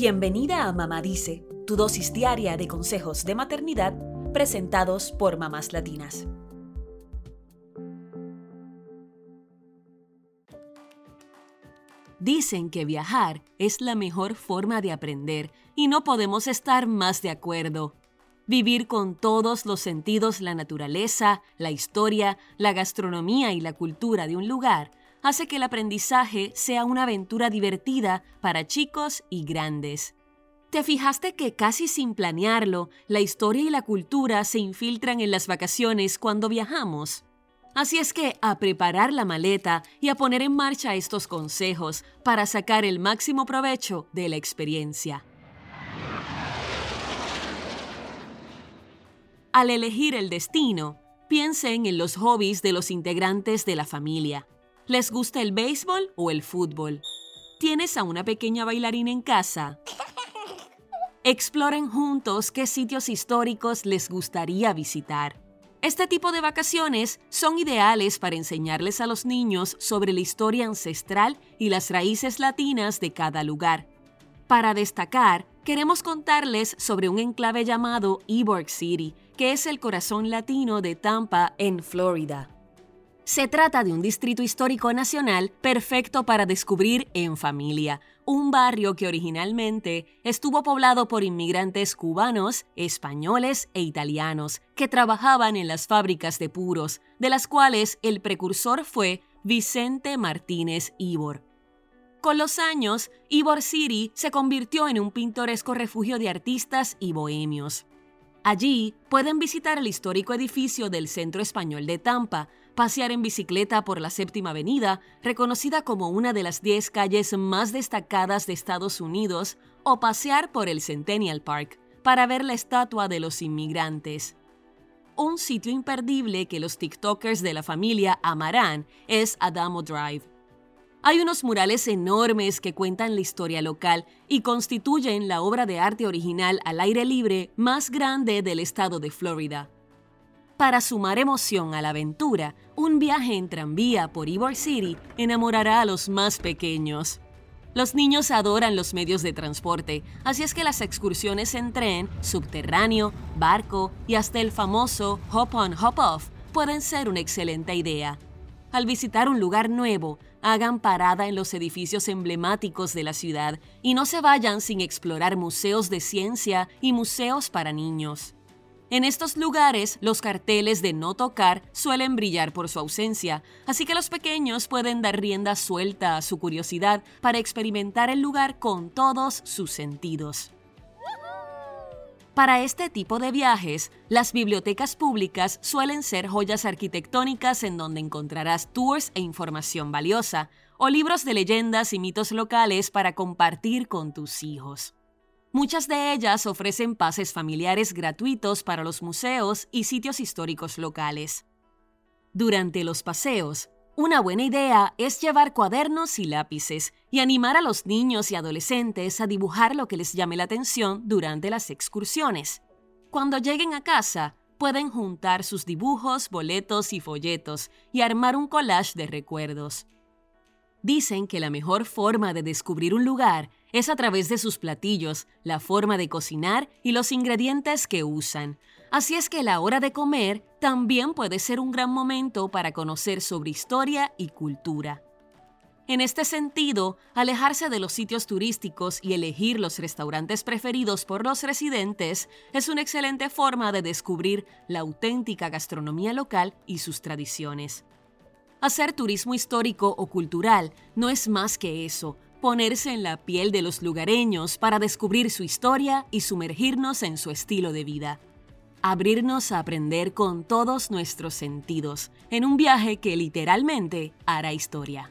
Bienvenida a Mamá Dice, tu dosis diaria de consejos de maternidad presentados por mamás latinas. Dicen que viajar es la mejor forma de aprender y no podemos estar más de acuerdo. Vivir con todos los sentidos la naturaleza, la historia, la gastronomía y la cultura de un lugar hace que el aprendizaje sea una aventura divertida para chicos y grandes. ¿Te fijaste que casi sin planearlo, la historia y la cultura se infiltran en las vacaciones cuando viajamos? Así es que a preparar la maleta y a poner en marcha estos consejos para sacar el máximo provecho de la experiencia. Al elegir el destino, piensen en los hobbies de los integrantes de la familia. ¿Les gusta el béisbol o el fútbol? ¿Tienes a una pequeña bailarina en casa? Exploren juntos qué sitios históricos les gustaría visitar. Este tipo de vacaciones son ideales para enseñarles a los niños sobre la historia ancestral y las raíces latinas de cada lugar. Para destacar, queremos contarles sobre un enclave llamado Ybor City, que es el corazón latino de Tampa, en Florida. Se trata de un distrito histórico nacional perfecto para descubrir en familia, un barrio que originalmente estuvo poblado por inmigrantes cubanos, españoles e italianos que trabajaban en las fábricas de puros, de las cuales el precursor fue Vicente Martínez Ibor. Con los años, Ybor City se convirtió en un pintoresco refugio de artistas y bohemios. Allí pueden visitar el histórico edificio del Centro Español de Tampa, pasear en bicicleta por la Séptima Avenida, reconocida como una de las 10 calles más destacadas de Estados Unidos, o pasear por el Centennial Park para ver la estatua de los inmigrantes. Un sitio imperdible que los TikTokers de la familia amarán es Adamo Drive, hay unos murales enormes que cuentan la historia local y constituyen la obra de arte original al aire libre más grande del estado de Florida. Para sumar emoción a la aventura, un viaje en tranvía por Ybor City enamorará a los más pequeños. Los niños adoran los medios de transporte, así es que las excursiones en tren, subterráneo, barco y hasta el famoso hop on hop off pueden ser una excelente idea. Al visitar un lugar nuevo, hagan parada en los edificios emblemáticos de la ciudad y no se vayan sin explorar museos de ciencia y museos para niños. En estos lugares, los carteles de no tocar suelen brillar por su ausencia, así que los pequeños pueden dar rienda suelta a su curiosidad para experimentar el lugar con todos sus sentidos. Para este tipo de viajes, las bibliotecas públicas suelen ser joyas arquitectónicas en donde encontrarás tours e información valiosa, o libros de leyendas y mitos locales para compartir con tus hijos. Muchas de ellas ofrecen pases familiares gratuitos para los museos y sitios históricos locales. Durante los paseos, una buena idea es llevar cuadernos y lápices y animar a los niños y adolescentes a dibujar lo que les llame la atención durante las excursiones. Cuando lleguen a casa, pueden juntar sus dibujos, boletos y folletos y armar un collage de recuerdos. Dicen que la mejor forma de descubrir un lugar es a través de sus platillos, la forma de cocinar y los ingredientes que usan, Así es que la hora de comer también puede ser un gran momento para conocer sobre historia y cultura. En este sentido, alejarse de los sitios turísticos y elegir los restaurantes preferidos por los residentes es una excelente forma de descubrir la auténtica gastronomía local y sus tradiciones. Hacer turismo histórico o cultural no es más que eso, ponerse en la piel de los lugareños para descubrir su historia y sumergirnos en su estilo de vida abrirnos a aprender con todos nuestros sentidos en un viaje que literalmente hará historia.